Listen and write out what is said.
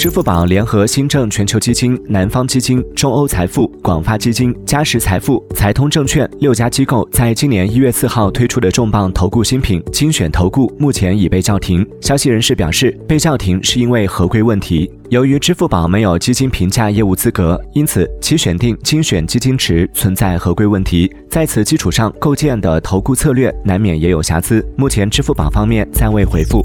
支付宝联合新政全球基金南方基金中欧财富广发基金嘉实财富财通证券六家机构在今年一月四号推出的重磅投顾新品精选投顾目前已被叫停。消息人士表示被叫停是因为合规问题。由于支付宝没有基金评价业务资格因此其选定精选基金池存在合规问题。在此基础上构建的投顾策略难免也有瑕疵。目前支付宝方面暂未回复。